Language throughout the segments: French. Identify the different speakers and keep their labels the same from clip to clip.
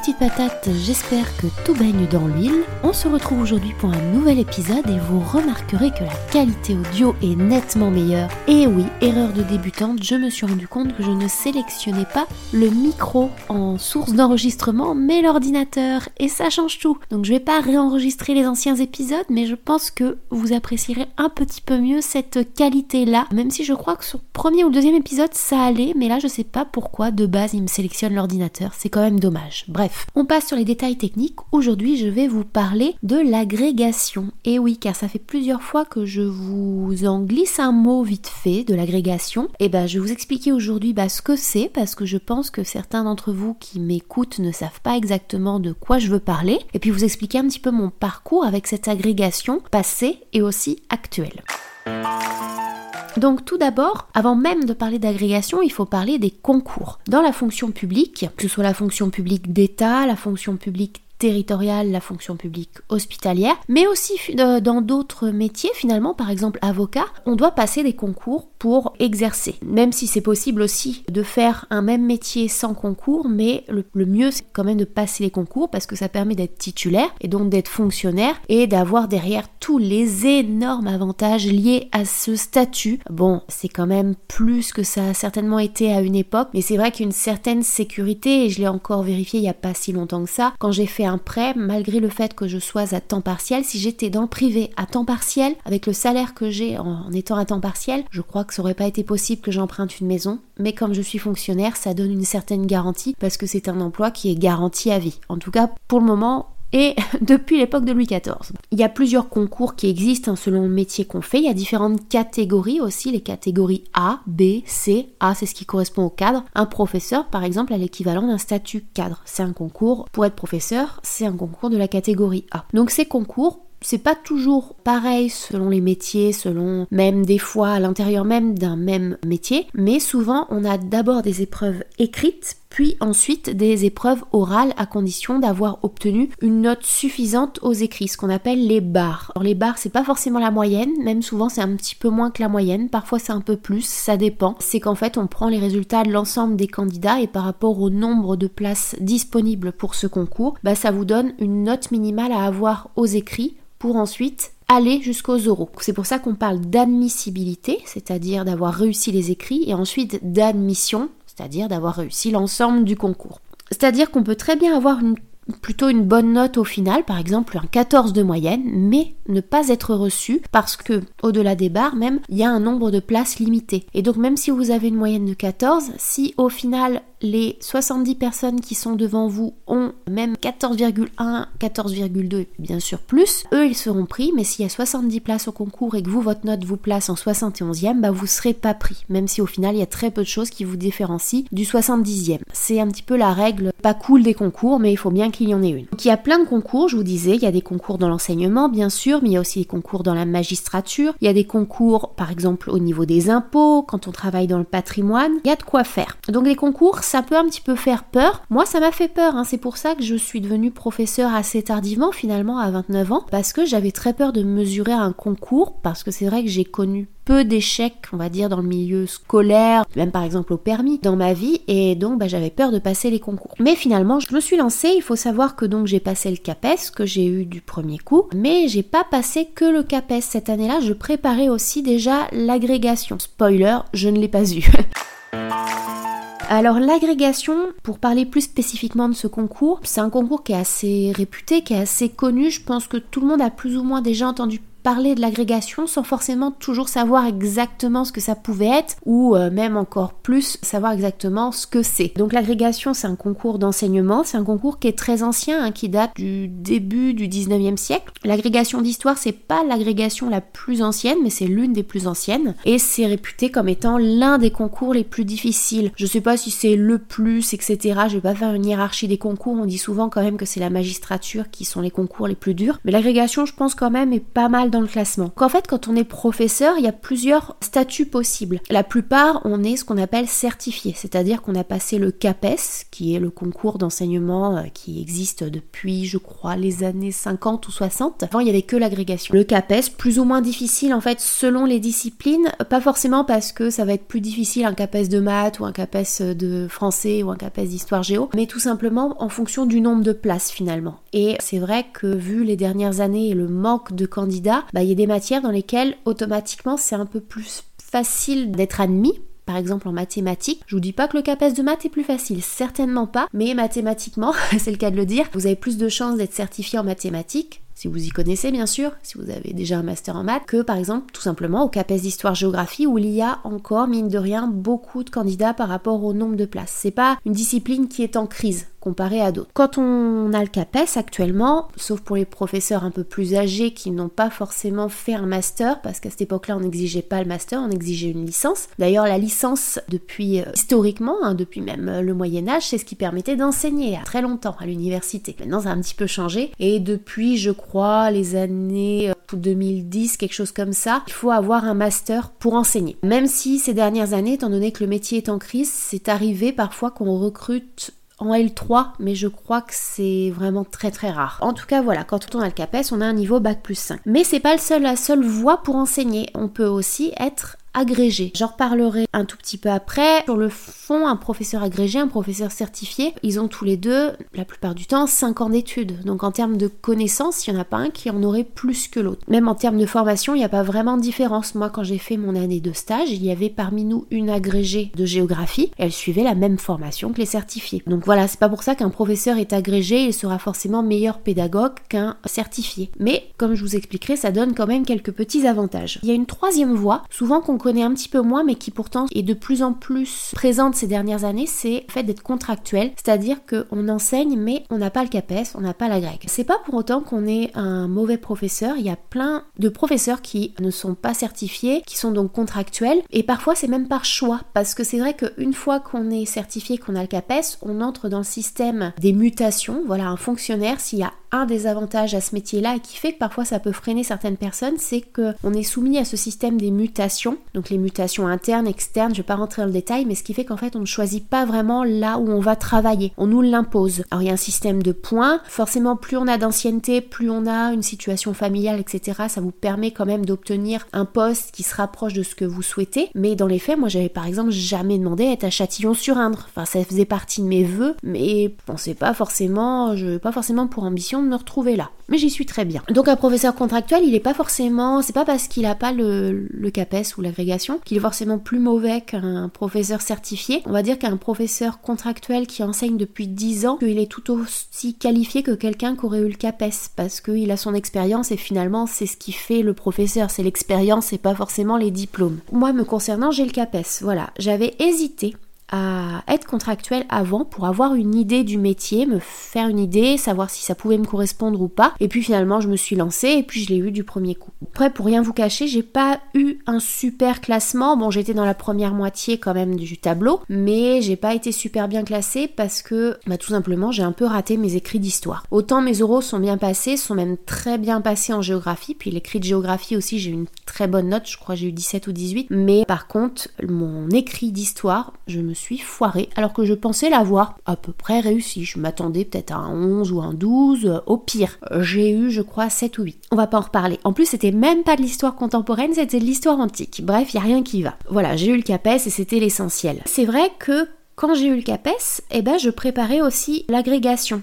Speaker 1: petites patates, j'espère que tout baigne dans l'huile. On se retrouve aujourd'hui pour un nouvel épisode et vous remarquerez que la qualité audio est nettement meilleure. Et oui, erreur de débutante, je me suis rendu compte que je ne sélectionnais pas le micro en source d'enregistrement, mais l'ordinateur. Et ça change tout. Donc je vais pas réenregistrer les anciens épisodes, mais je pense que vous apprécierez un petit peu mieux cette qualité-là. Même si je crois que sur le premier ou deuxième épisode, ça allait, mais là je sais pas pourquoi de base il me sélectionne l'ordinateur. C'est quand même dommage. Bref, on passe sur les détails techniques. Aujourd'hui, je vais vous parler de l'agrégation. Et oui, car ça fait plusieurs fois que je vous en glisse un mot vite fait de l'agrégation. Et ben, je vais vous expliquer aujourd'hui bah, ce que c'est, parce que je pense que certains d'entre vous qui m'écoutent ne savent pas exactement de quoi je veux parler. Et puis vous expliquer un petit peu mon parcours avec cette agrégation passée et aussi actuelle. Donc tout d'abord, avant même de parler d'agrégation, il faut parler des concours. Dans la fonction publique, que ce soit la fonction publique d'État, la fonction publique territoriale, la fonction publique hospitalière, mais aussi dans d'autres métiers finalement, par exemple avocat, on doit passer des concours pour exercer. Même si c'est possible aussi de faire un même métier sans concours, mais le, mieux c'est quand même de passer les concours parce que ça permet d'être titulaire et donc d'être fonctionnaire et d'avoir derrière tous les énormes avantages liés à ce statut. Bon, c'est quand même plus que ça a certainement été à une époque, mais c'est vrai qu'une certaine sécurité, et je l'ai encore vérifié il n'y a pas si longtemps que ça, quand j'ai fait un prêt, malgré le fait que je sois à temps partiel, si j'étais dans le privé à temps partiel, avec le salaire que j'ai en, étant à temps partiel, je crois que ça aurait pas été possible que j'emprunte une maison. Mais comme je suis fonctionnaire, ça donne une certaine garantie parce que c'est un emploi qui est garanti à vie. En tout cas, pour le moment, et depuis l'époque de Louis XIV. Il y a plusieurs concours qui existent hein, selon le métier qu'on fait. Il y a différentes catégories aussi, les catégories A, B, C. A, c'est ce qui correspond au cadre. Un professeur, par exemple, a l'équivalent d'un statut cadre. C'est un concours. Pour être professeur, c'est un concours de la catégorie A. Donc ces concours c'est pas toujours pareil selon les métiers, selon même des fois à l'intérieur même d'un même métier, mais souvent on a d'abord des épreuves écrites puis ensuite des épreuves orales à condition d'avoir obtenu une note suffisante aux écrits, ce qu'on appelle les barres. Alors les barres, c'est pas forcément la moyenne, même souvent c'est un petit peu moins que la moyenne, parfois c'est un peu plus, ça dépend. C'est qu'en fait on prend les résultats de l'ensemble des candidats et par rapport au nombre de places disponibles pour ce concours, bah ça vous donne une note minimale à avoir aux écrits pour ensuite aller jusqu'aux oraux. C'est pour ça qu'on parle d'admissibilité, c'est-à-dire d'avoir réussi les écrits, et ensuite d'admission, c'est-à-dire d'avoir réussi l'ensemble du concours. C'est-à-dire qu'on peut très bien avoir plutôt une bonne note au final, par exemple un 14 de moyenne, mais ne pas être reçu parce que au-delà des barres même, il y a un nombre de places limité. Et donc même si vous avez une moyenne de 14, si au final les 70 personnes qui sont devant vous ont même 14,1, 14,2 bien sûr plus, eux ils seront pris, mais s'il y a 70 places au concours et que vous votre note vous place en 71e, bah vous serez pas pris, même si au final il y a très peu de choses qui vous différencient du 70e. C'est un petit peu la règle pas cool des concours, mais il faut bien qu'il y en ait une. Donc il y a plein de concours, je vous disais, il y a des concours dans l'enseignement bien sûr, mais il y a aussi des concours dans la magistrature, il y a des concours par exemple au niveau des impôts, quand on travaille dans le patrimoine, il y a de quoi faire. Donc les concours ça peut un petit peu faire peur. Moi, ça m'a fait peur. Hein. C'est pour ça que je suis devenue professeur assez tardivement, finalement, à 29 ans, parce que j'avais très peur de mesurer un concours, parce que c'est vrai que j'ai connu peu d'échecs, on va dire, dans le milieu scolaire, même par exemple au permis, dans ma vie, et donc bah, j'avais peur de passer les concours. Mais finalement, je me suis lancée, il faut savoir que donc j'ai passé le CAPES, que j'ai eu du premier coup, mais j'ai pas passé que le CAPES. Cette année-là, je préparais aussi déjà l'agrégation. Spoiler, je ne l'ai pas eu. Alors l'agrégation, pour parler plus spécifiquement de ce concours, c'est un concours qui est assez réputé, qui est assez connu. Je pense que tout le monde a plus ou moins déjà entendu parler de l'agrégation sans forcément toujours savoir exactement ce que ça pouvait être ou euh, même encore plus savoir exactement ce que c'est. Donc l'agrégation c'est un concours d'enseignement, c'est un concours qui est très ancien, hein, qui date du début du 19e siècle. L'agrégation d'histoire c'est pas l'agrégation la plus ancienne mais c'est l'une des plus anciennes et c'est réputé comme étant l'un des concours les plus difficiles. Je sais pas si c'est le plus etc. Je vais pas faire une hiérarchie des concours, on dit souvent quand même que c'est la magistrature qui sont les concours les plus durs mais l'agrégation je pense quand même est pas mal dans le classement. Qu'en fait, quand on est professeur, il y a plusieurs statuts possibles. La plupart, on est ce qu'on appelle certifié, c'est-à-dire qu'on a passé le CAPES, qui est le concours d'enseignement euh, qui existe depuis, je crois, les années 50 ou 60. Avant, il y avait que l'agrégation. Le CAPES, plus ou moins difficile en fait selon les disciplines, pas forcément parce que ça va être plus difficile un CAPES de maths ou un CAPES de français ou un CAPES d'histoire géo, mais tout simplement en fonction du nombre de places finalement. Et c'est vrai que vu les dernières années et le manque de candidats, bah, il y a des matières dans lesquelles automatiquement c'est un peu plus facile d'être admis par exemple en mathématiques. Je vous dis pas que le CAPES de maths est plus facile, certainement pas, mais mathématiquement, c'est le cas de le dire, vous avez plus de chances d'être certifié en mathématiques si vous y connaissez bien sûr, si vous avez déjà un master en maths, que par exemple tout simplement au CAPES d'histoire-géographie où il y a encore, mine de rien, beaucoup de candidats par rapport au nombre de places. C'est pas une discipline qui est en crise comparé à d'autres. Quand on a le CAPES actuellement, sauf pour les professeurs un peu plus âgés qui n'ont pas forcément fait un master, parce qu'à cette époque-là on n'exigeait pas le master, on exigeait une licence. D'ailleurs la licence depuis euh, historiquement, hein, depuis même euh, le Moyen Âge, c'est ce qui permettait d'enseigner à très longtemps à l'université. Maintenant ça a un petit peu changé et depuis je crois les années 2010, euh, quelque chose comme ça, il faut avoir un master pour enseigner. Même si ces dernières années, étant donné que le métier est en crise, c'est arrivé parfois qu'on recrute en L3, mais je crois que c'est vraiment très très rare. En tout cas, voilà, quand on a le CAPES, on a un niveau bac plus 5. Mais c'est pas le seul, la seule voie pour enseigner. On peut aussi être agrégé. J'en reparlerai un tout petit peu après. Sur le fond, un professeur agrégé, un professeur certifié, ils ont tous les deux, la plupart du temps, 5 ans d'études. Donc en termes de connaissances, il n'y en a pas un qui en aurait plus que l'autre. Même en termes de formation, il n'y a pas vraiment de différence. Moi, quand j'ai fait mon année de stage, il y avait parmi nous une agrégée de géographie. elle suivait la même formation que les certifiés. Donc voilà, c'est pas pour ça qu'un professeur est agrégé, il sera forcément meilleur pédagogue qu'un certifié. Mais comme je vous expliquerai, ça donne quand même quelques petits avantages. Il y a une troisième voie, souvent qu'on connaît un petit peu moins, mais qui pourtant est de plus en plus présente ces dernières années, c'est le fait d'être contractuel, c'est-à-dire qu'on enseigne, mais on n'a pas le CAPES, on n'a pas la grecque. C'est pas pour autant qu'on est un mauvais professeur, il y a plein de professeurs qui ne sont pas certifiés, qui sont donc contractuels, et parfois c'est même par choix, parce que c'est vrai qu'une fois qu'on est certifié, qu'on a le CAPES, on entre dans le système des mutations, voilà, un fonctionnaire, s'il y a un des avantages à ce métier-là et qui fait que parfois ça peut freiner certaines personnes, c'est qu'on est soumis à ce système des mutations, donc les mutations internes, externes, je vais pas rentrer dans le détail, mais ce qui fait qu'en fait on ne choisit pas vraiment là où on va travailler, on nous l'impose. Alors il y a un système de points, forcément plus on a d'ancienneté, plus on a une situation familiale, etc., ça vous permet quand même d'obtenir un poste qui se rapproche de ce que vous souhaitez, mais dans les faits, moi j'avais par exemple jamais demandé à être à Châtillon-sur-Indre, enfin ça faisait partie de mes voeux, mais c'est pas forcément, je pas forcément pour ambition de me retrouver là. Mais j'y suis très bien. Donc un professeur contractuel, il est pas forcément, c'est pas parce qu'il a pas le, le CAPES ou qu'il est forcément plus mauvais qu'un professeur certifié. On va dire qu'un professeur contractuel qui enseigne depuis 10 ans, qu'il est tout aussi qualifié que quelqu'un qui aurait eu le CAPES parce qu'il a son expérience et finalement c'est ce qui fait le professeur, c'est l'expérience et pas forcément les diplômes. Moi me concernant, j'ai le CAPES. Voilà, j'avais hésité à être contractuel avant pour avoir une idée du métier, me faire une idée, savoir si ça pouvait me correspondre ou pas. Et puis finalement, je me suis lancée et puis je l'ai eu du premier coup. Après, pour rien vous cacher, j'ai pas eu un super classement. Bon, j'étais dans la première moitié quand même du tableau, mais j'ai pas été super bien classée parce que, bah, tout simplement, j'ai un peu raté mes écrits d'histoire. Autant mes oraux sont bien passés, sont même très bien passés en géographie, puis l'écrit de géographie aussi, j'ai eu une très bonne note, je crois j'ai eu 17 ou 18. Mais par contre, mon écrit d'histoire, je me suis foirée alors que je pensais l'avoir à peu près réussi. Je m'attendais peut-être à un 11 ou un 12, au pire. J'ai eu, je crois, 7 ou 8. On va pas en reparler. En plus, c'était même pas de l'histoire contemporaine, c'était de l'histoire antique. Bref, il y a rien qui va. Voilà, j'ai eu le CAPES et c'était l'essentiel. C'est vrai que quand j'ai eu le CAPES, eh ben, je préparais aussi l'agrégation.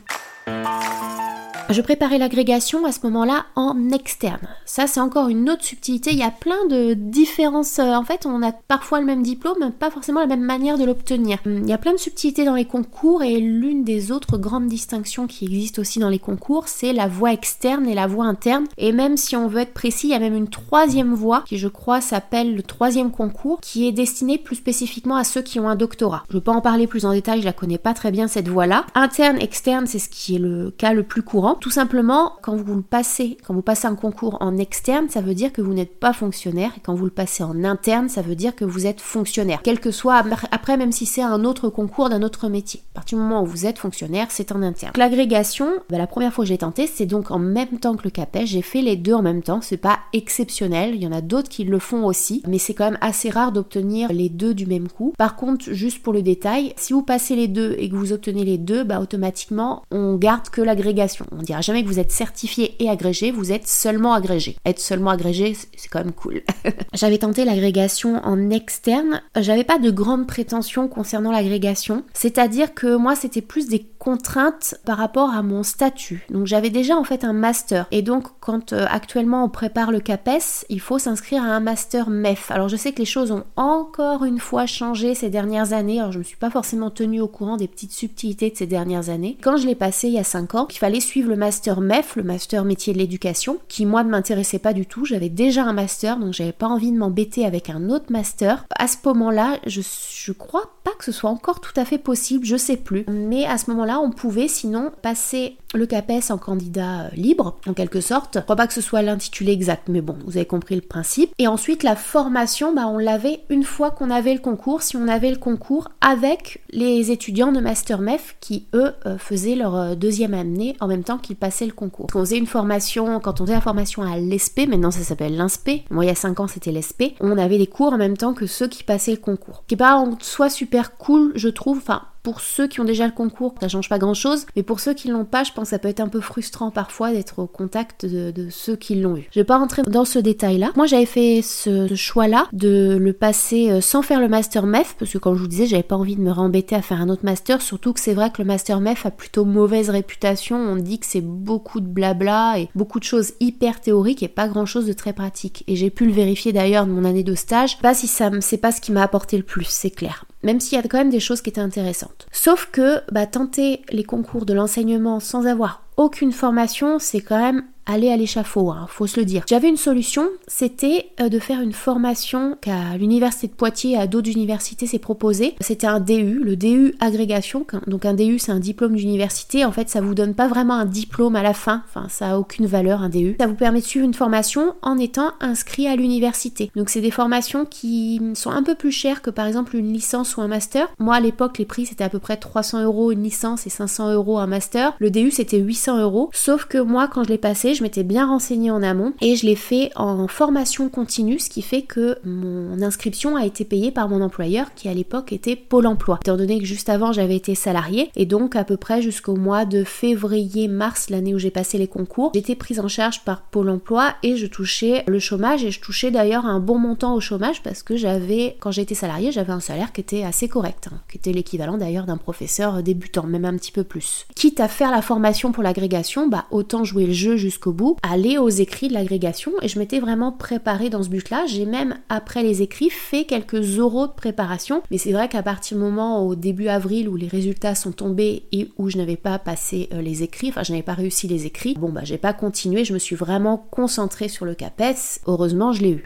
Speaker 1: Je préparais l'agrégation à ce moment-là en externe. Ça, c'est encore une autre subtilité. Il y a plein de différences. En fait, on a parfois le même diplôme, pas forcément la même manière de l'obtenir. Il y a plein de subtilités dans les concours et l'une des autres grandes distinctions qui existent aussi dans les concours, c'est la voie externe et la voie interne. Et même si on veut être précis, il y a même une troisième voie qui, je crois, s'appelle le troisième concours, qui est destinée plus spécifiquement à ceux qui ont un doctorat. Je ne veux pas en parler plus en détail, je la connais pas très bien cette voie-là. Interne, externe, c'est ce qui est le cas le plus courant Tout simplement, quand vous le passez, quand vous passez un concours en externe, ça veut dire que vous n'êtes pas fonctionnaire. Et quand vous le passez en interne, ça veut dire que vous êtes fonctionnaire. Quel que soit, après, même si c'est un autre concours d'un autre métier. À partir du moment où vous êtes fonctionnaire, c'est en interne. L'agrégation, bah, la première fois que j'ai tenté, c'est donc en même temps que le CAPES. J'ai fait les deux en même temps. C'est pas exceptionnel. Il y en a d'autres qui le font aussi. Mais c'est quand même assez rare d'obtenir les deux du même coup. Par contre, juste pour le détail, si vous passez les deux et que vous obtenez les deux, bah, automatiquement, on garde que l'agrégation. On dira jamais que vous êtes certifié et agrégé, vous êtes seulement agrégé. Être seulement agrégé, c'est quand même cool. J'avais tenté l'agrégation en externe. J'avais pas de grandes prétentions concernant l'agrégation. C'est-à-dire que moi, c'était plus des contraintes par rapport à mon statut. Donc j'avais déjà en fait un master. Et donc quand euh, actuellement on prépare le CAPES, il faut s'inscrire à un master MEF. Alors je sais que les choses ont encore une fois changé ces dernières années. Alors je me suis pas forcément tenue au courant des petites subtilités de ces dernières années. Quand je l'ai passé il y a 5 ans, il fallait suivre le master MEF, le master métier de l'éducation, qui moi ne m'intéressait pas du tout. J'avais déjà un master, donc j'avais pas envie de m'embêter avec un autre master. À ce moment-là, je, je crois pas que ce soit encore tout à fait possible, je sais plus. Mais à ce moment-là, on pouvait sinon passer le CAPES en candidat euh, libre, en quelque sorte. Je crois pas que ce soit l'intitulé exact, mais bon, vous avez compris le principe. Et ensuite, la formation, bah, on l'avait une fois qu'on avait le concours, si on avait le concours avec les étudiants de Master MEF qui, eux, euh, faisaient leur euh, deuxième année en même temps qu'ils passaient le concours. Quand on faisait une formation, quand on faisait la formation à l'ESP, maintenant ça s'appelle l'INSPE, moi il y a 5 ans c'était l'ESP, on avait des cours en même temps que ceux qui passaient le concours. Qui est pas en soi super cool, je trouve, enfin pour ceux qui ont déjà le concours, ça change pas grand chose, mais pour ceux qui l'ont pas, je pense que ça peut être un peu frustrant parfois d'être au contact de, ceux qui l'ont eu. Je vais pas rentrer dans ce détail-là. Moi, j'avais fait ce, choix-là de le passer euh, sans faire le master MEF, parce que comme je vous disais, j'avais pas envie de me rembêter à faire un autre master, surtout que c'est vrai que le master MEF a plutôt mauvaise réputation. On dit que c'est beaucoup de blabla et beaucoup de choses hyper théoriques et pas grand chose de très pratique. Et j'ai pu le vérifier d'ailleurs de mon année de stage. Pas si ça, c'est pas ce qui m'a apporté le plus, c'est clair même s'il y a quand même des choses qui étaient intéressantes. Sauf que bah, tenter les concours de l'enseignement sans avoir aucune formation, c'est quand même aller à l'échafaud, hein, faut se le dire. J'avais une solution, c'était euh, de faire une formation qu'à l'université de Poitiers à d'autres universités s'est proposé. C'était un DU, le DU agrégation. Donc un DU c'est un diplôme d'université. En fait, ça vous donne pas vraiment un diplôme à la fin. Enfin, ça a aucune valeur un DU. Ça vous permet de suivre une formation en étant inscrit à l'université. Donc c'est des formations qui sont un peu plus chères que par exemple une licence ou un master. Moi à l'époque les prix c'était à peu près 300 euros une licence et 500 euros un master. Le DU c'était 800 euros. Sauf que moi quand je l'ai passé je m'étais bien renseignée en amont et je l'ai fait en formation continue, ce qui fait que mon inscription a été payée par mon employeur qui à l'époque était Pôle emploi. Étant donné que juste avant j'avais été salariée et donc à peu près jusqu'au mois de février-mars, l'année où j'ai passé les concours, j'étais prise en charge par Pôle emploi et je touchais le chômage et je touchais d'ailleurs un bon montant au chômage parce que j'avais, quand j'étais salariée, j'avais un salaire qui était assez correct, hein, qui était l'équivalent d'ailleurs d'un professeur débutant, même un petit peu plus. Quitte à faire la formation pour l'agrégation, bah autant jouer le jeu jusqu'au bout, aller aux écrits de l'agrégation et je m'étais vraiment préparée dans ce but-là. J'ai même, après les écrits, fait quelques oraux de préparation, mais c'est vrai qu'à partir du moment au début avril où les résultats sont tombés et où je n'avais pas passé euh, les écrits, enfin je n'avais pas réussi les écrits, bon bah j'ai pas continué, je me suis vraiment concentrée sur le CAPES. Heureusement, je l'ai eu.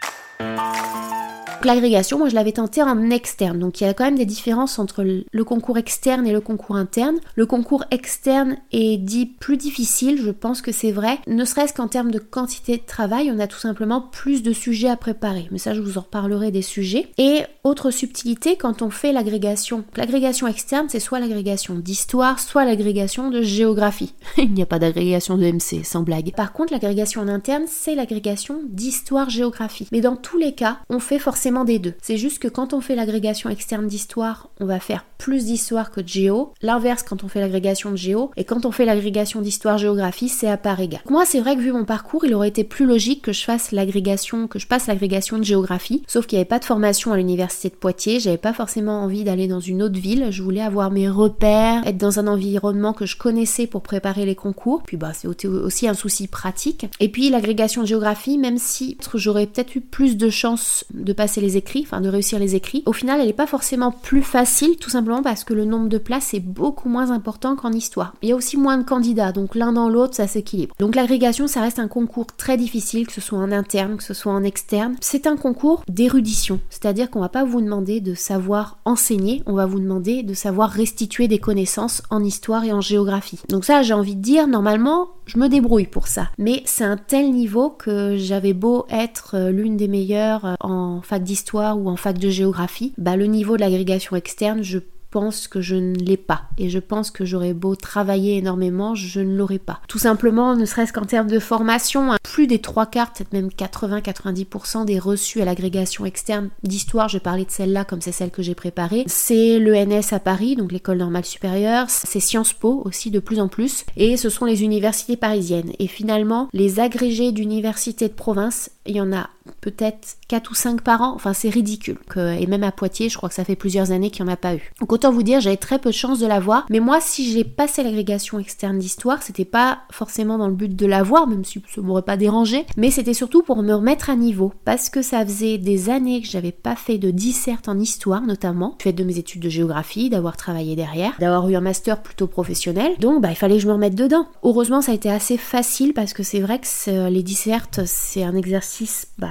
Speaker 1: L'agrégation, moi je l'avais tenté en externe, donc il y a quand même des différences entre le concours externe et le concours interne. Le concours externe est dit plus difficile, je pense que c'est vrai, ne serait-ce qu'en termes de quantité de travail, on a tout simplement plus de sujets à préparer, mais ça je vous en reparlerai des sujets. Et autre subtilité, quand on fait l'agrégation, l'agrégation externe c'est soit l'agrégation d'histoire, soit l'agrégation de géographie. il n'y a pas d'agrégation de MC, sans blague. Par contre, l'agrégation en interne, c'est l'agrégation d'histoire-géographie. Mais dans tous les cas, on fait forcément des deux. C'est juste que quand on fait l'agrégation externe d'histoire, on va faire plus d'histoire que de géo. L'inverse quand on fait l'agrégation de géo. Et quand on fait l'agrégation d'histoire-géographie, c'est à part égale. Moi, c'est vrai que vu mon parcours, il aurait été plus logique que je fasse l'agrégation, que je passe l'agrégation de géographie. Sauf qu'il n'y avait pas de formation à l'université de Poitiers. J'avais pas forcément envie d'aller dans une autre ville. Je voulais avoir mes repères, être dans un environnement que je connaissais pour préparer les concours. Puis bah, c'est aussi un souci pratique. Et puis l'agrégation de géographie, même si j'aurais peut-être eu plus de chances de passer les écrits, enfin de réussir les écrits, au final elle n'est pas forcément plus facile, tout simplement parce que le nombre de places est beaucoup moins important qu'en histoire. Il y a aussi moins de candidats, donc l'un dans l'autre ça s'équilibre. Donc l'agrégation ça reste un concours très difficile, que ce soit en interne, que ce soit en externe. C'est un concours d'érudition, c'est-à-dire qu'on va pas vous demander de savoir enseigner, on va vous demander de savoir restituer des connaissances en histoire et en géographie. Donc ça j'ai envie de dire, normalement, je me débrouille pour ça. Mais c'est un tel niveau que j'avais beau être euh, l'une des meilleures euh, en fac d'histoire ou en fac de géographie, bah le niveau de l'agrégation externe, je pense que je ne l'ai pas. Et je pense que j'aurais beau travailler énormément, je ne l'aurais pas. Tout simplement, ne serait-ce qu'en termes de formation, hein, plus des trois quarts, peut-être même 80-90% des reçus à l'agrégation externe d'histoire, je parlais de celle-là comme c'est celle que j'ai préparée, c'est l'ENS à Paris, donc l'école normale supérieure, c'est Sciences Po aussi de plus en plus, et ce sont les universités parisiennes. Et finalement, les agrégés d'universités de province, il y en a peut-être 4 ou 5 par an, enfin c'est ridicule. Et même à Poitiers, je crois que ça fait plusieurs années qu'il n'y en a pas eu. Donc autant vous dire, j'avais très peu de chance de l'avoir, mais moi si j'ai passé l'agrégation externe d'histoire, c'était pas forcément dans le but de l'avoir, même si ça m'aurait pas dérangé, mais c'était surtout pour me remettre à niveau, parce que ça faisait des années que j'avais pas fait de disserte en histoire notamment, fait de mes études de géographie, d'avoir travaillé derrière, d'avoir eu un master plutôt professionnel, donc bah il fallait que je me remette dedans. Heureusement ça a été assez facile parce que c'est vrai que les dissertes c'est un exercice bah,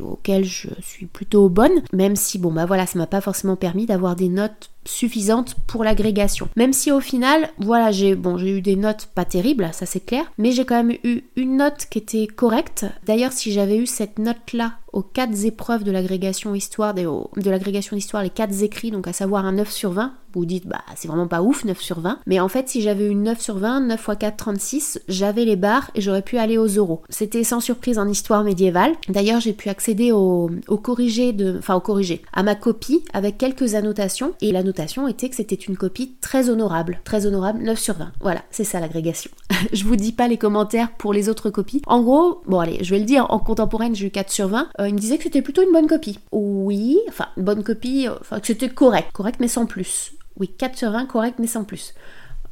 Speaker 1: auquel je suis plutôt bonne, même si bon bah voilà, ça m'a pas forcément permis d'avoir des notes suffisante pour l'agrégation. Même si au final, voilà, j'ai bon, j'ai eu des notes pas terribles, ça c'est clair, mais j'ai quand même eu une note qui était correcte. D'ailleurs, si j'avais eu cette note là aux quatre épreuves de l'agrégation histoire, d'histoire, les quatre écrits, donc à savoir un 9 sur 20, vous dites bah c'est vraiment pas ouf 9 sur 20, mais en fait si j'avais eu 9 sur 20, 9 x 4 36, j'avais les barres et j'aurais pu aller aux euros. C'était sans surprise en histoire médiévale. D'ailleurs, j'ai pu accéder au, au corrigé de enfin au corrigé, à ma copie avec quelques annotations et était que c'était une copie très honorable. Très honorable, 9 sur 20. Voilà, c'est ça l'agrégation. je vous dis pas les commentaires pour les autres copies. En gros, bon allez, je vais le dire, en contemporaine j'ai eu 4 sur 20. Euh, il me disait que c'était plutôt une bonne copie. Oui, enfin, une bonne copie, euh, enfin que c'était correct. Correct mais sans plus. Oui, 4 sur 20, correct mais sans plus.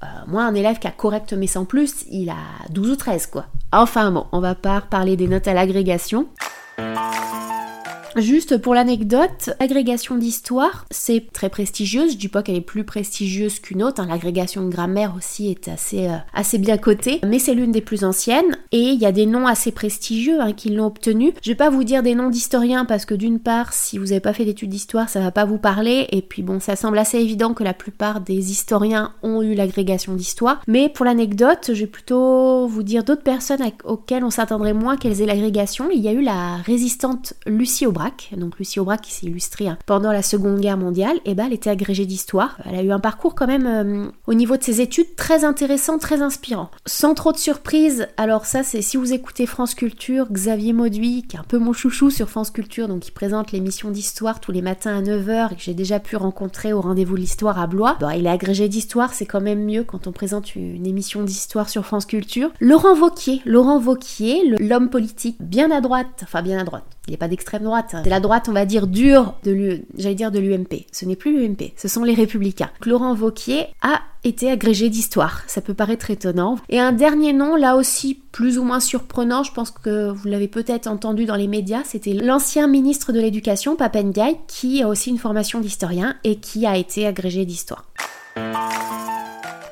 Speaker 1: Euh, moi, un élève qui a correct mais sans plus, il a 12 ou 13 quoi. Enfin bon, on va pas parler des notes à l'agrégation. Juste pour l'anecdote, l'agrégation d'histoire, c'est très prestigieuse. Je dis pas qu'elle est plus prestigieuse qu'une autre. Hein. L'agrégation de grammaire aussi est assez, euh, assez bien cotée, mais c'est l'une des plus anciennes. Et il y a des noms assez prestigieux hein, qui l'ont obtenue. Je vais pas vous dire des noms d'historiens parce que d'une part, si vous n'avez pas fait d'études d'histoire, ça va pas vous parler. Et puis bon, ça semble assez évident que la plupart des historiens ont eu l'agrégation d'histoire. Mais pour l'anecdote, je vais plutôt vous dire d'autres personnes auxquelles on s'attendrait moins qu'elles aient l'agrégation. Il y a eu la résistante Lucie Aubry donc Lucie Aubrac qui s'est illustrée hein, pendant la Seconde Guerre mondiale, eh ben elle était agrégée d'histoire. Elle a eu un parcours quand même euh, au niveau de ses études très intéressant, très inspirant. Sans trop de surprise, alors ça c'est si vous écoutez France Culture, Xavier Mauduit, qui est un peu mon chouchou sur France Culture, donc qui présente l'émission d'histoire tous les matins à 9h et que j'ai déjà pu rencontrer au rendez-vous de l'histoire à Blois. Bon, il est agrégé d'histoire, c'est quand même mieux quand on présente une émission d'histoire sur France Culture. Laurent Vauquier, Laurent Vauquier, l'homme politique bien à droite, enfin bien à droite, il n'est pas d'extrême droite. C'est la droite, on va dire, dure de j'allais dire de l'UMP. Ce n'est plus l'UMP, ce sont les Républicains. Laurent Vauquier a été agrégé d'histoire. Ça peut paraître étonnant. Et un dernier nom, là aussi plus ou moins surprenant, je pense que vous l'avez peut-être entendu dans les médias, c'était l'ancien ministre de l'Éducation, Papendiaï, qui a aussi une formation d'historien et qui a été agrégé d'histoire.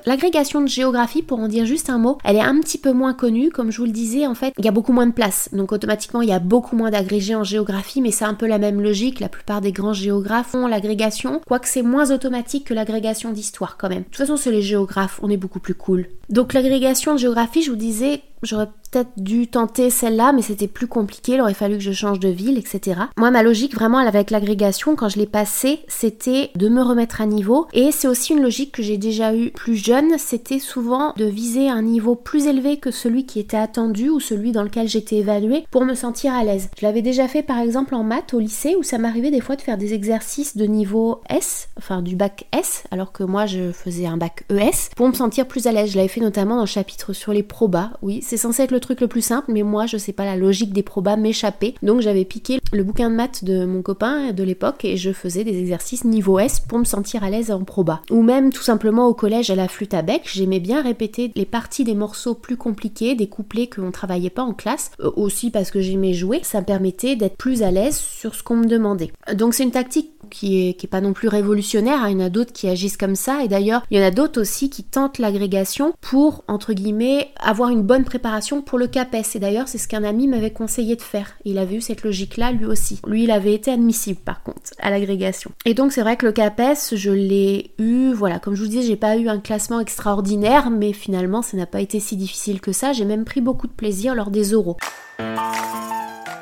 Speaker 1: L'agrégation de géographie, pour en dire juste un mot, elle est un petit peu moins connue. Comme je vous le disais, en fait, il y a beaucoup moins de place. Donc automatiquement, il y a beaucoup moins d'agrégés en géographie, mais c'est un peu la même logique. La plupart des grands géographes ont l'agrégation, quoique c'est moins automatique que l'agrégation d'histoire quand même. De toute façon, c'est les géographes, on est beaucoup plus cool. Donc l'agrégation de géographie, je vous disais, j'aurais peut-être dû tenter celle-là, mais c'était plus compliqué, il aurait fallu que je change de ville, etc. Moi, ma logique vraiment avec l'agrégation, quand je l'ai passée, c'était de me remettre à niveau. Et c'est aussi une logique que j'ai déjà eue plus jeune, c'était souvent de viser un niveau plus élevé que celui qui était attendu ou celui dans lequel j'étais évaluée pour me sentir à l'aise. Je l'avais déjà fait par exemple en maths au lycée où ça m'arrivait des fois de faire des exercices de niveau S, enfin du bac S, alors que moi je faisais un bac ES, pour me sentir plus à l'aise. Je l'avais fait notamment dans le chapitre sur les probas, oui, c'est censé être le truc le plus simple, mais moi, je sais pas, la logique des probas m'échappait. Donc j'avais piqué le bouquin de maths de mon copain de l'époque et je faisais des exercices niveau S pour me sentir à l'aise en proba. Ou même tout simplement au collège à la flûte à bec, j'aimais bien répéter les parties des morceaux plus compliqués, des couplets que l'on travaillait pas en classe, euh, aussi parce que j'aimais jouer, ça me permettait d'être plus à l'aise sur ce qu'on me demandait. Donc c'est une tactique qui est, qui est pas non plus révolutionnaire, hein. il y en a d'autres qui agissent comme ça, et d'ailleurs il y en a d'autres aussi qui tentent l'agrégation pour, entre guillemets, avoir une bonne préparation pour le CAPES. Et d'ailleurs, c'est ce qu'un ami m'avait conseillé de faire. Il avait eu cette logique-là lui aussi. Lui, il avait été admissible par contre à l'agrégation. Et donc, c'est vrai que le CAPES, je l'ai eu, voilà, comme je vous disais, j'ai pas eu un classement extraordinaire, mais finalement, ça n'a pas été si difficile que ça. J'ai même pris beaucoup de plaisir lors des oraux.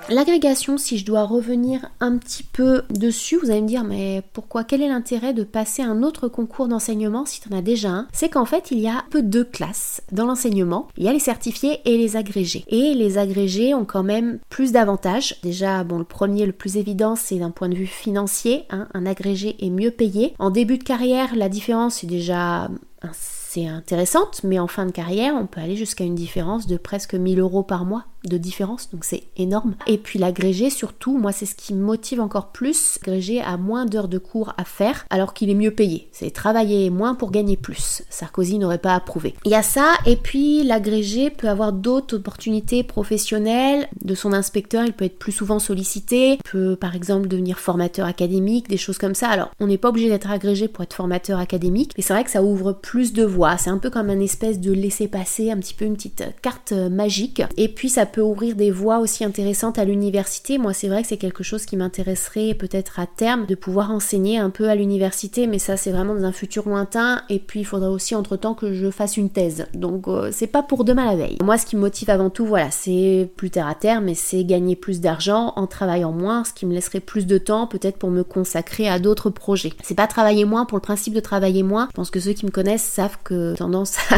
Speaker 1: L'agrégation, si je dois revenir un petit peu dessus, vous allez me dire mais pourquoi? Quel est l'intérêt de passer un autre concours d'enseignement si tu en as déjà un? C'est qu'en fait il y a peu deux classes dans l'enseignement. Il y a les certifiés et les agrégés. Et les agrégés ont quand même plus d'avantages. Déjà, bon, le premier, le plus évident, c'est d'un point de vue financier. Hein. un agrégé est mieux payé. En début de carrière, la différence est déjà c'est intéressante, mais en fin de carrière, on peut aller jusqu'à une différence de presque 1000 euros par mois de différence, donc c'est énorme. Et puis l'agrégé surtout, moi c'est ce qui me motive encore plus. L'agrégé a moins d'heures de cours à faire alors qu'il est mieux payé. C'est travailler moins pour gagner plus. Sarkozy n'aurait pas approuvé. Il y a ça, et puis l'agrégé peut avoir d'autres opportunités professionnelles. De son inspecteur, il peut être plus souvent sollicité, il peut par exemple devenir formateur académique, des choses comme ça. Alors on n'est pas obligé d'être agrégé pour être formateur académique, mais c'est vrai que ça ouvre plus de voies. C'est un peu comme un espèce de laisser-passer, un petit peu une petite carte magique. Et puis ça peut ouvrir des voies aussi intéressantes à l'université. Moi, c'est vrai que c'est quelque chose qui m'intéresserait peut-être à terme de pouvoir enseigner un peu à l'université, mais ça, c'est vraiment dans un futur lointain. Et puis, il faudra aussi entre-temps que je fasse une thèse. Donc, euh, c'est pas pour demain la veille. Moi, ce qui me motive avant tout, voilà, c'est plus terre à terre, mais c'est gagner plus d'argent en travaillant moins, ce qui me laisserait plus de temps peut-être pour me consacrer à d'autres projets. C'est pas travailler moins pour le principe de travailler moins. Je pense que ceux qui me connaissent savent que tendance à...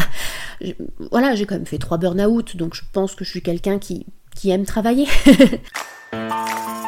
Speaker 1: voilà, j'ai quand même fait trois burn-out, donc je pense que je suis quelqu'un qui qui, aiment travailler.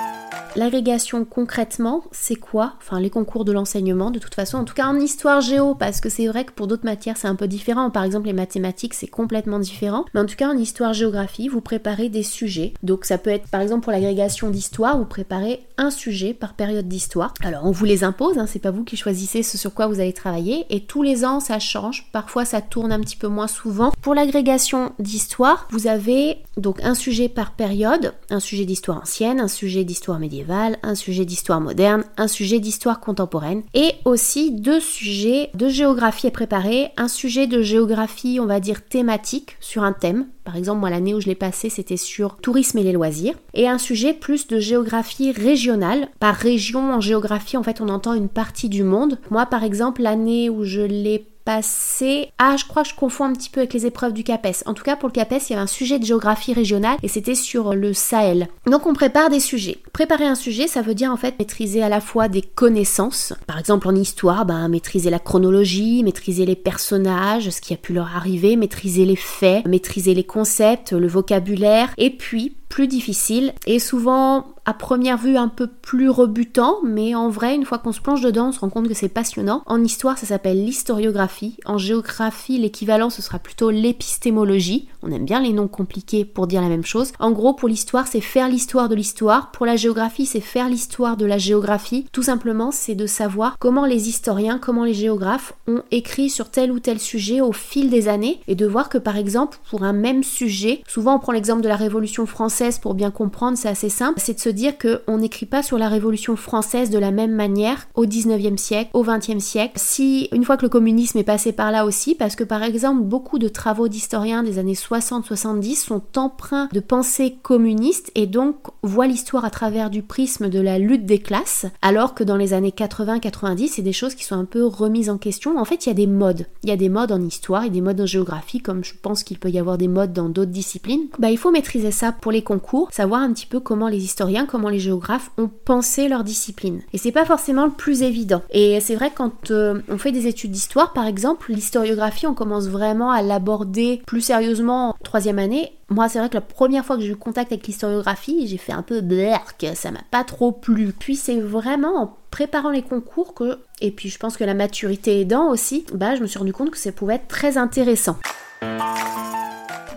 Speaker 1: L'agrégation concrètement, c'est quoi? Enfin, les concours de l'enseignement, de toute façon, en tout cas en histoire géo, parce que c'est vrai que pour d'autres matières c'est un peu différent. Par exemple, les mathématiques c'est complètement différent. Mais en tout cas, en histoire-géographie, vous préparez des sujets. Donc ça peut être, par exemple, pour l'agrégation d'histoire, vous préparez un sujet par période d'histoire. Alors on vous les impose, hein, c'est pas vous qui choisissez ce sur quoi vous allez travailler. Et tous les ans ça change. Parfois ça tourne un petit peu moins souvent. Pour l'agrégation d'histoire, vous avez donc un sujet par période, un sujet d'histoire ancienne, un sujet d'histoire médiévale un sujet d'histoire moderne, un sujet d'histoire contemporaine et aussi deux sujets de géographie à préparer, un sujet de géographie on va dire thématique sur un thème. Par exemple, moi l'année où je l'ai passé, c'était sur tourisme et les loisirs et un sujet plus de géographie régionale. Par région en géographie, en fait, on entend une partie du monde. Moi par exemple, l'année où je l'ai passé. Ah, je crois que je confonds un petit peu avec les épreuves du CAPES. En tout cas, pour le CAPES, il y avait un sujet de géographie régionale et c'était sur le Sahel. Donc, on prépare des sujets. Préparer un sujet, ça veut dire en fait maîtriser à la fois des connaissances. Par exemple, en histoire, ben, maîtriser la chronologie, maîtriser les personnages, ce qui a pu leur arriver, maîtriser les faits, maîtriser les concepts, le vocabulaire, et puis plus difficile et souvent à première vue un peu plus rebutant, mais en vrai, une fois qu'on se plonge dedans, on se rend compte que c'est passionnant. En histoire, ça s'appelle l'historiographie. En géographie, l'équivalent, ce sera plutôt l'épistémologie. On aime bien les noms compliqués pour dire la même chose. En gros, pour l'histoire, c'est faire l'histoire de l'histoire. Pour la géographie, c'est faire l'histoire de la géographie. Tout simplement, c'est de savoir comment les historiens, comment les géographes ont écrit sur tel ou tel sujet au fil des années et de voir que par exemple, pour un même sujet, souvent on prend l'exemple de la Révolution française pour bien comprendre, c'est assez simple, c'est de se dire qu'on n'écrit pas sur la Révolution française de la même manière au 19e siècle, au 20e siècle. Si, une fois que le communisme est passé par là aussi, parce que par exemple, beaucoup de travaux d'historiens des années 60-70 sont empreints de pensée communiste et donc voient l'histoire à travers du prisme de la lutte des classes, alors que dans les années 80-90, c'est des choses qui sont un peu remises en question. En fait, il y a des modes. Il y a des modes en histoire et des modes en géographie, comme je pense qu'il peut y avoir des modes dans d'autres disciplines. Bah, il faut maîtriser ça pour les concours, savoir un petit peu comment les historiens, comment les géographes ont pensé leur discipline. Et c'est pas forcément le plus évident. Et c'est vrai quand euh, on fait des études d'histoire, par exemple, l'historiographie, on commence vraiment à l'aborder plus sérieusement en troisième année. Moi, c'est vrai que la première fois que j'ai eu contact avec l'historiographie, j'ai fait un peu blerk, ça m'a pas trop plu. Puis c'est vraiment en préparant les concours que, et puis je pense que la maturité aidant aussi, bah je me suis rendu compte que ça pouvait être très intéressant.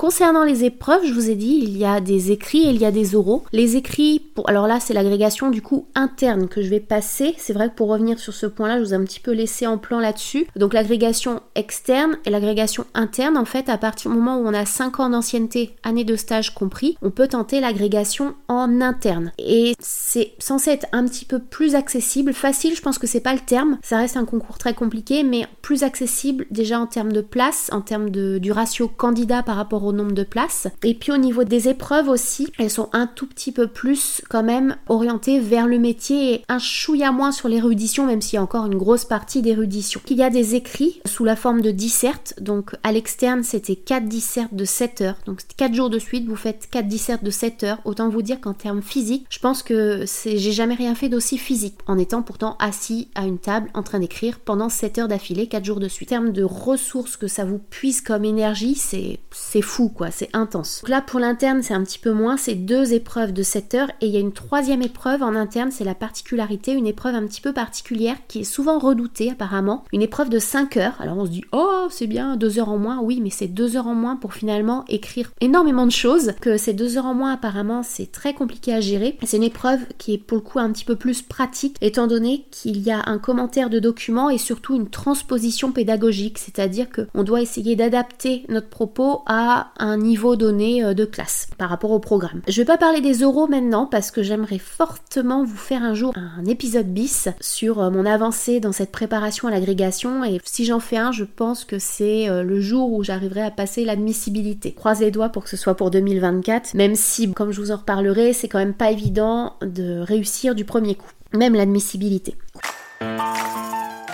Speaker 1: Concernant les épreuves, je vous ai dit, il y a des écrits et il y a des oraux. Les écrits, alors là, c'est l'agrégation du coup interne que je vais passer. C'est vrai que pour revenir sur ce point-là, je vous ai un petit peu laissé en plan là-dessus. Donc l'agrégation externe et l'agrégation interne, en fait, à partir du moment où on a 5 ans d'ancienneté, année de stage compris, on peut tenter l'agrégation en interne. Et c'est censé être un petit peu plus accessible, facile, je pense que c'est pas le terme. Ça reste un concours très compliqué, mais plus accessible déjà en termes de place, en termes de, du ratio candidat par rapport au nombre de places. Et puis au niveau des épreuves aussi, elles sont un tout petit peu plus quand même orientées vers le métier et un chouïa moins sur l'érudition, même s'il y a encore une grosse partie d'érudition. Il y a des écrits sous la forme de dissertes, donc à l'externe c'était 4 dissertes de 7 heures, donc 4 jours de suite vous faites 4 dissertes de 7 heures. Autant vous dire qu'en termes physiques, je pense que j'ai jamais rien fait d'aussi physique, en étant pourtant assis à une table en train d'écrire pendant 7 heures d'affilée, 4 jours de suite. En termes de ressources que ça vous puise comme énergie, c'est fou quoi, c'est intense. Donc là pour l'interne c'est un petit peu moins, c'est deux épreuves de 7 heures. Et il y a une troisième épreuve en interne, c'est la particularité, une épreuve un petit peu particulière qui est souvent redoutée apparemment, une épreuve de 5 heures. Alors on se dit oh c'est bien, 2 heures en moins, oui mais c'est 2 heures en moins pour finalement écrire énormément de choses, que ces 2 heures en moins apparemment c'est très compliqué à gérer. C'est une épreuve qui est pour le coup un petit peu plus pratique étant donné qu'il y a un commentaire de document et surtout une transposition pédagogique, c'est-à-dire qu'on doit essayer d'adapter notre propos à un niveau donné euh, de classe par rapport au programme. Je vais pas parler des oraux maintenant parce que j'aimerais fortement vous faire un jour un épisode bis sur euh, mon avancée dans cette préparation à l'agrégation et si j'en fais un, je pense que c'est euh, le jour où j'arriverai à passer l'admissibilité. Croisez les doigts pour que ce soit pour 2024, même si, comme je vous en reparlerai, c'est quand même pas évident de réussir du premier coup, même l'admissibilité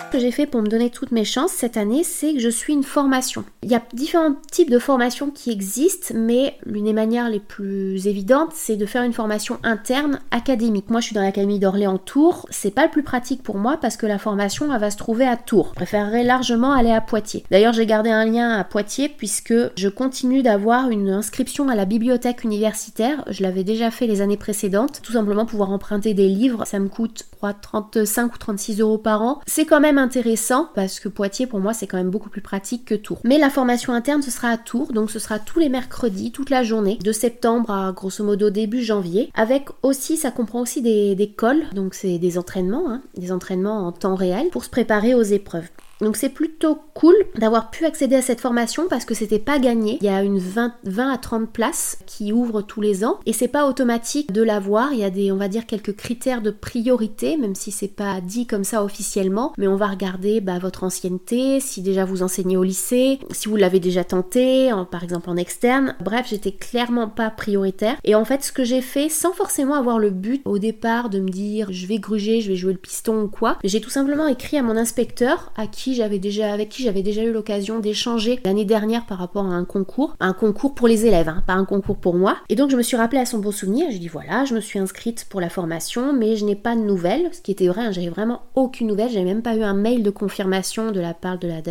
Speaker 1: que j'ai fait pour me donner toutes mes chances cette année, c'est que je suis une formation. Il y a différents types de formations qui existent, mais l'une des manières les plus évidentes, c'est de faire une formation interne académique. Moi, je suis dans l'académie d'Orléans Tours. C'est pas le plus pratique pour moi parce que la formation, elle va se trouver à Tours. Je préférerais largement aller à Poitiers. D'ailleurs, j'ai gardé un lien à Poitiers puisque je continue d'avoir une inscription à la bibliothèque universitaire. Je l'avais déjà fait les années précédentes. Tout simplement pouvoir emprunter des livres. Ça me coûte 35 ou 36 euros par an. C'est quand même intéressant parce que Poitiers pour moi c'est quand même beaucoup plus pratique que Tours. Mais la formation interne ce sera à Tours, donc ce sera tous les mercredis, toute la journée, de septembre à grosso modo début janvier, avec aussi, ça comprend aussi des, des calls, donc c'est des entraînements, hein, des entraînements en temps réel pour se préparer aux épreuves. Donc c'est plutôt cool d'avoir pu accéder à cette formation parce que c'était pas gagné. Il y a une 20, 20 à 30 places qui ouvrent tous les ans et c'est pas automatique de l'avoir. Il y a des, on va dire, quelques critères de priorité, même si c'est pas dit comme ça officiellement. Mais on va regarder bah, votre ancienneté, si déjà vous enseignez au lycée, si vous l'avez déjà tenté, par exemple en externe. Bref, j'étais clairement pas prioritaire. Et en fait, ce que j'ai fait sans forcément avoir le but au départ de me dire je vais gruger, je vais jouer le piston ou quoi, j'ai tout simplement écrit à mon inspecteur à qui j'avais déjà, avec qui j'avais déjà eu l'occasion d'échanger l'année dernière par rapport à un concours, un concours pour les élèves, hein, pas un concours pour moi. Et donc je me suis rappelé à son bon souvenir, j'ai dit voilà, je me suis inscrite pour la formation, mais je n'ai pas de nouvelles, ce qui était vrai, hein, j'avais vraiment aucune nouvelle, j'avais même pas eu un mail de confirmation de la part de la,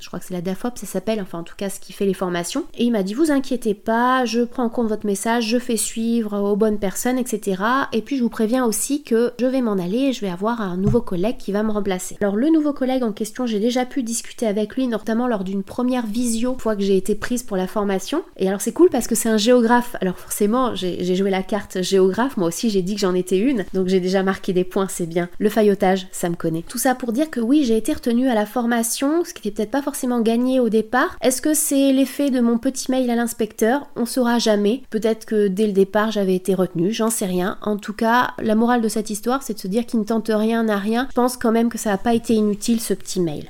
Speaker 1: je crois que c'est la DAFOP, ça s'appelle, enfin en tout cas ce qui fait les formations. Et il m'a dit vous inquiétez pas, je prends en compte votre message, je fais suivre aux bonnes personnes, etc. Et puis je vous préviens aussi que je vais m'en aller et je vais avoir un nouveau collègue qui va me remplacer. Alors le nouveau collègue en question, j'ai déjà pu discuter avec lui, notamment lors d'une première visio, fois que j'ai été prise pour la formation. Et alors c'est cool parce que c'est un géographe. Alors forcément, j'ai joué la carte géographe, moi aussi j'ai dit que j'en étais une, donc j'ai déjà marqué des points, c'est bien. Le faillotage, ça me connaît. Tout ça pour dire que oui, j'ai été retenue à la formation, ce qui n'était peut-être pas forcément gagné au départ. Est-ce que c'est l'effet de mon petit mail à l'inspecteur? On saura jamais. Peut-être que dès le départ j'avais été retenue, j'en sais rien. En tout cas, la morale de cette histoire, c'est de se dire qu'il ne tente rien n'a rien. Je pense quand même que ça n'a pas été inutile ce petit mail.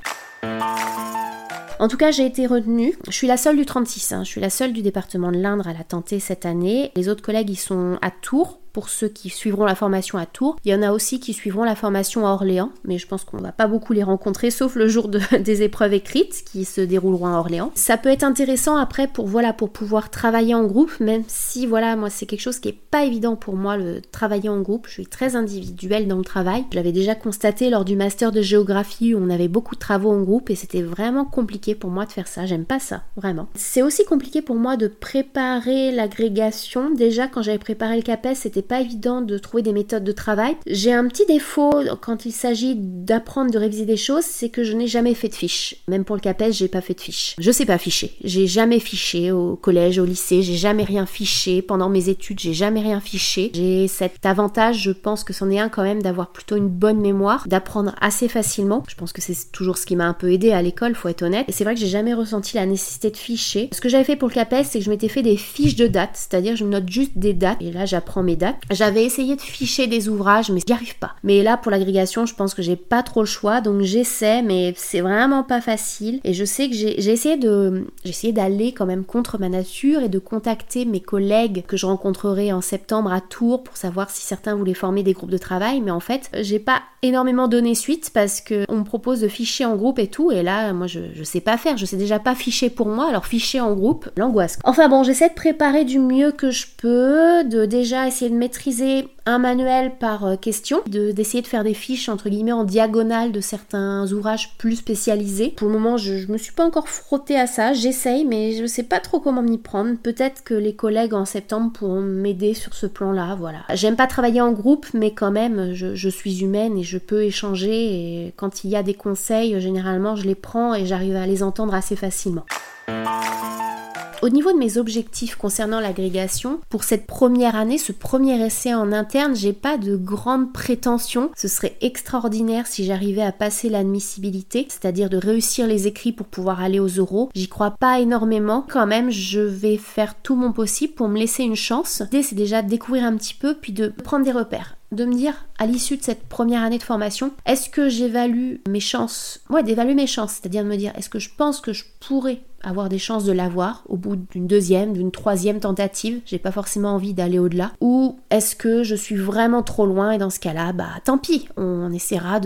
Speaker 1: En tout cas, j'ai été retenue. Je suis la seule du 36. Hein. Je suis la seule du département de l'Indre à la tenter cette année. Les autres collègues, ils sont à Tours pour ceux qui suivront la formation à Tours. Il y en a aussi qui suivront la formation à Orléans, mais je pense qu'on va pas beaucoup les rencontrer, sauf le jour des épreuves écrites qui se dérouleront à Orléans. Ça peut être intéressant après pour voilà pour pouvoir travailler en groupe, même si voilà moi c'est quelque chose qui est pas évident pour moi le travailler en groupe. Je suis très individuelle dans le travail. Je l'avais déjà constaté lors du master de géographie où on avait beaucoup de travaux en groupe et c'était vraiment compliqué pour moi de faire ça. J'aime pas ça vraiment. C'est aussi compliqué pour moi de préparer l'agrégation. Déjà quand j'avais préparé le CAPES, c'était pas évident de trouver des méthodes de travail. J'ai un petit défaut quand il s'agit d'apprendre, de réviser des choses, c'est que je n'ai jamais fait de fiches. Même pour le CAPES, j'ai pas fait de fiches. Je sais pas ficher. J'ai jamais fiché au collège, au lycée, j'ai jamais rien fiché. Pendant mes études, j'ai jamais rien fiché. J'ai cet avantage, je pense que c'en est un quand même, d'avoir plutôt une bonne mémoire, d'apprendre assez facilement. Je pense que c'est toujours ce qui m'a un peu aidé à l'école, faut être honnête. Et c'est vrai que j'ai jamais ressenti la nécessité de ficher. Ce que j'avais fait pour le CAPES, c'est que je m'étais fait des fiches de dates, c'est-à-dire je me note juste des dates, et là j'apprends mes dates J'avais essayé de ficher des ouvrages, mais j'y arrive pas. Mais là, pour l'agrégation, je pense que j'ai pas trop le choix, donc j'essaie, mais c'est vraiment pas facile. Et je sais que j'ai essayé de, j'ai essayé d'aller quand même contre ma nature et de contacter mes collègues que je rencontrerai en septembre à Tours pour savoir si certains voulaient former des groupes de travail. Mais en fait, j'ai pas énormément donné suite parce que on me propose de ficher en groupe et tout. Et là, moi, je, je sais pas faire. Je sais déjà pas ficher pour moi, alors ficher en groupe, l'angoisse. Enfin bon, j'essaie de préparer du mieux que je peux, de déjà essayer de maîtriser un manuel par euh, question, d'essayer de, faire des fiches entre guillemets en diagonale de certains ouvrages plus spécialisés. Pour le moment, je, je me suis pas encore frottée à ça, j'essaye, mais je sais pas trop comment m'y prendre. Peut-être que les collègues en septembre pourront m'aider sur ce plan-là, voilà. J'aime pas travailler en groupe, mais quand même, je, suis humaine et je peux échanger. Et quand il y a des conseils, généralement, je les prends et j'arrive à les entendre assez facilement. Au niveau de mes objectifs concernant l'agrégation, pour cette première année, ce premier essai en interne, j'ai pas de grandes prétentions. Ce serait extraordinaire si j'arrivais à passer l'admissibilité, c'est-à-dire de réussir les écrits pour pouvoir aller aux euros. J'y crois pas énormément. Quand même, je vais faire tout mon possible pour me laisser une chance. L'idée, c'est déjà de découvrir un petit peu, puis de prendre des repères de me dire à l'issue de cette première année de formation, est-ce que j'évalue mes chances Ouais, d'évaluer mes chances, c'est-à-dire de me dire est-ce que je pense que je pourrais avoir des chances de l'avoir au bout d'une deuxième, d'une troisième tentative, j'ai pas forcément envie d'aller au-delà, ou est-ce que je suis vraiment trop loin et dans ce cas-là, bah tant pis, on essaiera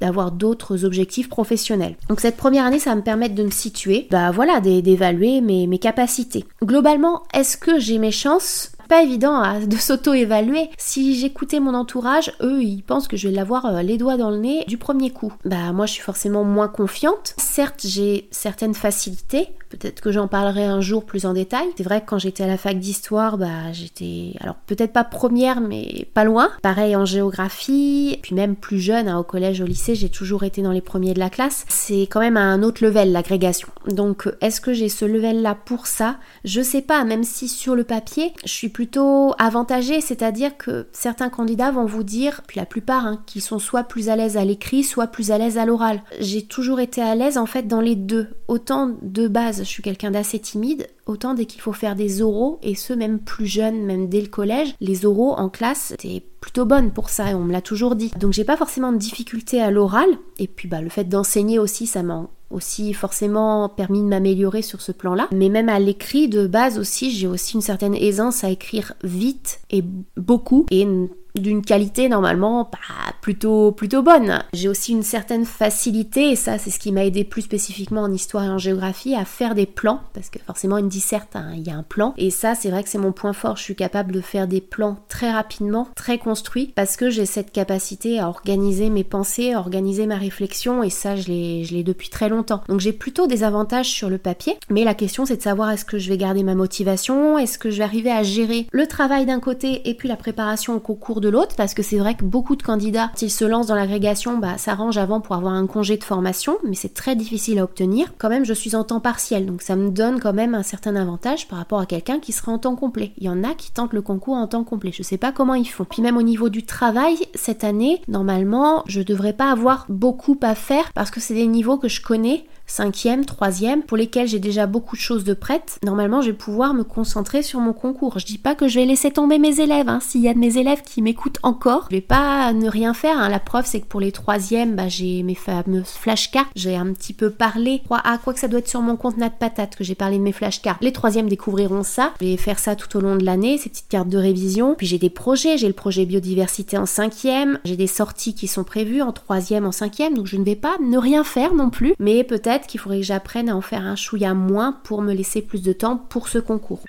Speaker 1: d'avoir d'autres objectifs professionnels. Donc cette première année, ça va me permettre de me situer, bah voilà, d'évaluer mes, mes capacités. Globalement, est-ce que j'ai mes chances pas évident de s'auto-évaluer. Si j'écoutais mon entourage, eux, ils pensent que je vais l'avoir euh, les doigts dans le nez du premier coup. Bah moi, je suis forcément moins confiante. Certes, j'ai certaines facilités, Peut-être que j'en parlerai un jour plus en détail. C'est vrai que quand j'étais à la fac d'histoire, bah j'étais alors peut-être pas première mais pas loin. Pareil en géographie, puis même plus jeune, hein, au collège, au lycée, j'ai toujours été dans les premiers de la classe. C'est quand même à un autre level l'agrégation. Donc est-ce que j'ai ce level là pour ça? Je sais pas, même si sur le papier, je suis plutôt avantagée, c'est-à-dire que certains candidats vont vous dire, puis la plupart, hein, qu'ils sont soit plus à l'aise à l'écrit, soit plus à l'aise à l'oral. J'ai toujours été à l'aise en fait dans les deux, autant de base je suis quelqu'un d'assez timide, autant dès qu'il faut faire des oraux, et ce même plus jeune, même dès le collège, les oraux en classe, c'était plutôt bonne pour ça, et on me l'a toujours dit. Donc j'ai pas forcément de difficulté à l'oral, et puis bah, le fait d'enseigner aussi, ça m'a aussi forcément permis de m'améliorer sur ce plan-là. Mais même à l'écrit de base aussi, j'ai aussi une certaine aisance à écrire vite et beaucoup et d'une qualité normalement pas plutôt plutôt bonne. J'ai aussi une certaine facilité et ça c'est ce qui m'a aidé plus spécifiquement en histoire et en géographie à faire des plans parce que forcément une disserte hein, il y a un plan et ça c'est vrai que c'est mon point fort, je suis capable de faire des plans très rapidement, très construits parce que j'ai cette capacité à organiser mes pensées, à organiser ma réflexion et ça je l'ai depuis très longtemps. Donc j'ai plutôt des avantages sur le papier, mais la question c'est de savoir est-ce que je vais garder ma motivation, est-ce que je vais arriver à gérer le travail d'un côté et puis la préparation au concours de l'autre, parce que c'est vrai que beaucoup de candidats, s'ils se lancent dans l'agrégation, bah, s'arrangent avant pour avoir un congé de formation, mais c'est très difficile à obtenir. Quand même, je suis en temps partiel, donc ça me donne quand même un certain avantage par rapport à quelqu'un qui serait en temps complet. Il y en a qui tentent le concours en temps complet, je sais pas comment ils font. Puis même au niveau du travail, cette année, normalement, je devrais pas avoir beaucoup à faire parce que c'est des niveaux que je connais cinquième, troisième, pour lesquels j'ai déjà beaucoup de choses de prêtes, normalement je vais pouvoir me concentrer sur mon concours. Je dis pas que je vais laisser tomber mes élèves, hein. s'il y a de mes élèves qui m'écoutent encore, je vais pas ne rien faire. Hein. La preuve c'est que pour les troisièmes, bah, j'ai mes fameuses flashcards, j'ai un petit peu parlé, ah quoi que ça doit être sur mon compte Nat Patate que j'ai parlé de mes flashcards. Les troisièmes découvriront ça, je vais faire ça tout au long de l'année, ces petites cartes de révision. Puis j'ai des projets, j'ai le projet biodiversité en cinquième, j'ai des sorties qui sont prévues en troisième, en cinquième, donc je ne vais pas ne rien faire non plus, mais peut-être qu'il faudrait que j'apprenne à en faire un chouïa moins pour me laisser plus de temps pour ce concours.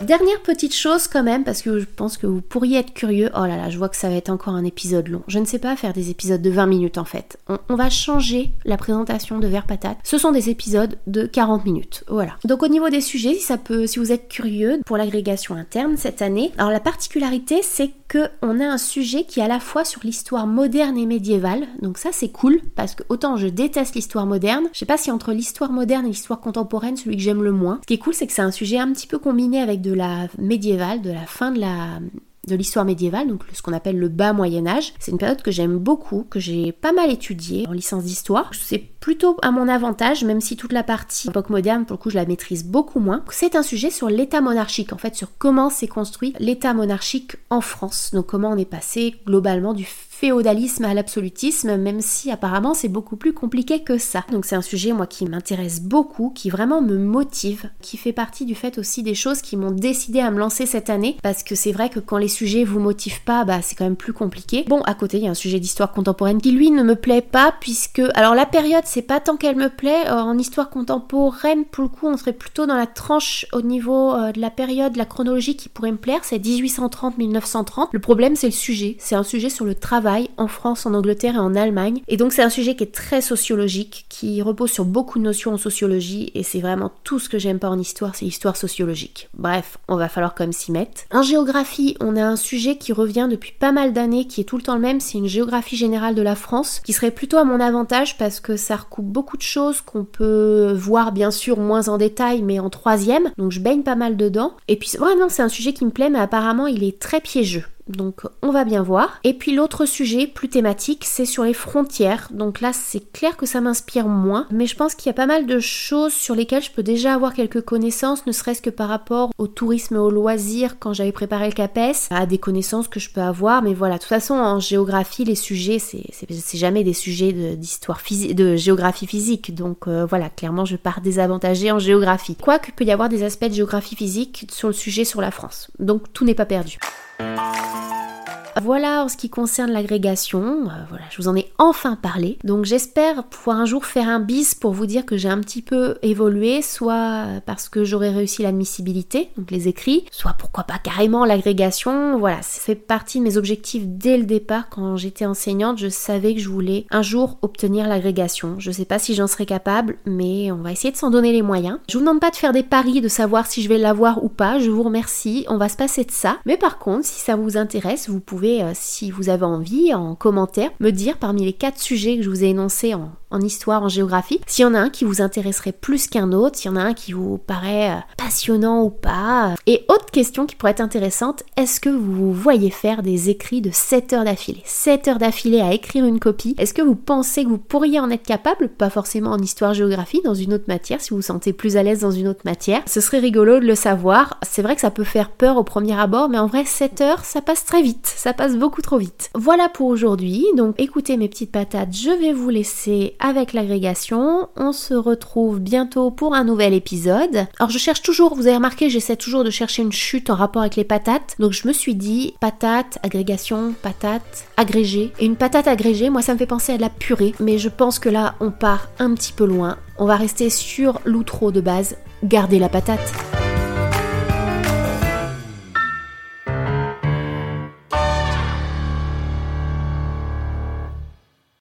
Speaker 1: Dernière petite chose quand même, parce que je pense que vous pourriez être curieux. Oh là là, je vois que ça va être encore un épisode long. Je ne sais pas faire des épisodes de 20 minutes en fait. On, va changer la présentation de Vert Patate. Ce sont des épisodes de 40 minutes. Voilà. Donc au niveau des sujets, si ça peut, si vous êtes curieux pour l'agrégation interne cette année, alors la particularité c'est on a un sujet qui est à la fois sur l'histoire moderne et médiévale. Donc ça c'est cool parce que autant je déteste l'histoire moderne, je sais pas si entre l'histoire moderne et l'histoire contemporaine, celui que j'aime le moins. Ce qui est cool, c'est que c'est un sujet un petit peu combiné avec de la médiévale, de la fin de la de l'histoire médiévale, donc ce qu'on appelle le bas Moyen Âge. C'est une période que j'aime beaucoup, que j'ai pas mal étudiée en licence d'histoire. C'est plutôt à mon avantage, même si toute la partie époque moderne, pour le coup, je la maîtrise beaucoup moins. C'est un sujet sur l'état monarchique, en fait, sur comment s'est construit l'état monarchique en France. Donc comment on est passé globalement du féodalisme à l'absolutisme, même si apparemment c'est beaucoup plus compliqué que ça. Donc c'est un sujet moi qui m'intéresse beaucoup, qui vraiment me motive, qui fait partie du fait aussi des choses qui m'ont décidé à me lancer cette année, parce que c'est vrai que quand les sujets vous motivent pas, bah c'est quand même plus compliqué. Bon, à côté il y a un sujet d'histoire contemporaine qui lui ne me plaît pas, puisque alors la période c'est pas tant qu'elle me plaît, euh, en histoire contemporaine pour le coup on serait plutôt dans la tranche au niveau euh, de la période, la chronologie qui pourrait me plaire, c'est 1830-1930. Le problème c'est le sujet, c'est un sujet sur le travail en France, en Angleterre et en Allemagne. Et donc c'est un sujet qui est très sociologique, qui repose sur beaucoup de notions en sociologie, et c'est vraiment tout ce que j'aime pas en histoire, c'est l'histoire sociologique. Bref, on va falloir quand même s'y mettre. En géographie, on a un sujet qui revient depuis pas mal d'années, qui est tout le temps le même, c'est une géographie générale de la France, qui serait plutôt à mon avantage parce que ça recoupe beaucoup de choses qu'on peut voir bien sûr moins en détail, mais en troisième, donc je baigne pas mal dedans. Et puis vraiment c'est un sujet qui me plaît, mais apparemment il est très piégeux. Donc on va bien voir. Et puis l'autre sujet plus thématique, c'est sur les frontières. Donc là, c'est clair que ça m'inspire moins, mais je pense qu'il y a pas mal de choses sur lesquelles je peux déjà avoir quelques connaissances, ne serait-ce que par rapport au tourisme et au loisir quand j'avais préparé le CAPES, à des connaissances que je peux avoir. Mais voilà, de toute façon, en géographie, les sujets, c'est jamais des sujets d'histoire physique, de géographie physique. Donc euh, voilà, clairement, je pars désavantagée en géographie. Quoique, peut y avoir des aspects de géographie physique sur le sujet sur la France. Donc tout n'est pas perdu. Thank you. Voilà en ce qui concerne l'agrégation, euh, voilà, je vous en ai enfin parlé. Donc j'espère pouvoir un jour faire un bis pour vous dire que j'ai un petit peu évolué, soit parce que j'aurais réussi l'admissibilité, donc les écrits, soit pourquoi pas carrément l'agrégation. Voilà, ça fait partie de mes objectifs dès le départ. Quand j'étais enseignante, je savais que je voulais un jour obtenir l'agrégation. Je sais pas si j'en serais capable, mais on va essayer de s'en donner les moyens. Je vous demande pas de faire des paris, de savoir si je vais l'avoir ou pas. Je vous remercie. On va se passer de ça. Mais par contre, si ça vous intéresse, pouvez euh, si vous avez envie, en commentaire, me dire parmi les quatre sujets que je vous ai énoncés en, en histoire, en géographie, s'il y en a un qui vous intéresserait plus qu'un autre, s'il y en a un qui vous paraît euh, passionnant ou pas. Et autre question qui pourrait être intéressante, est-ce que vous voyez faire des écrits de 7 heures d'affilée? 7 heures d'affilée à écrire une copie, est-ce que vous pensez que vous pourriez en être capable? Pas forcément en histoire-géographie, dans une autre matière, si vous vous sentez plus à l'aise dans une autre matière. Ce serait rigolo de le savoir. C'est vrai que ça peut faire peur au premier abord, mais en vrai, 7 heures, ça passe très vite. Ça passe beaucoup trop vite. Voilà pour aujourd'hui. Donc écoutez mes petites patates, je vais vous laisser avec l'agrégation. On se retrouve bientôt pour un nouvel épisode. Alors je cherche toujours, vous avez remarqué, j'essaie toujours de chercher une chute en rapport avec les patates. Donc je me suis dit patate, agrégation, patate, agrégée. Et une patate agrégée, moi ça me fait penser à de la purée. Mais je pense que là on part un petit peu loin. On va rester sur l'outro de base. Gardez la patate.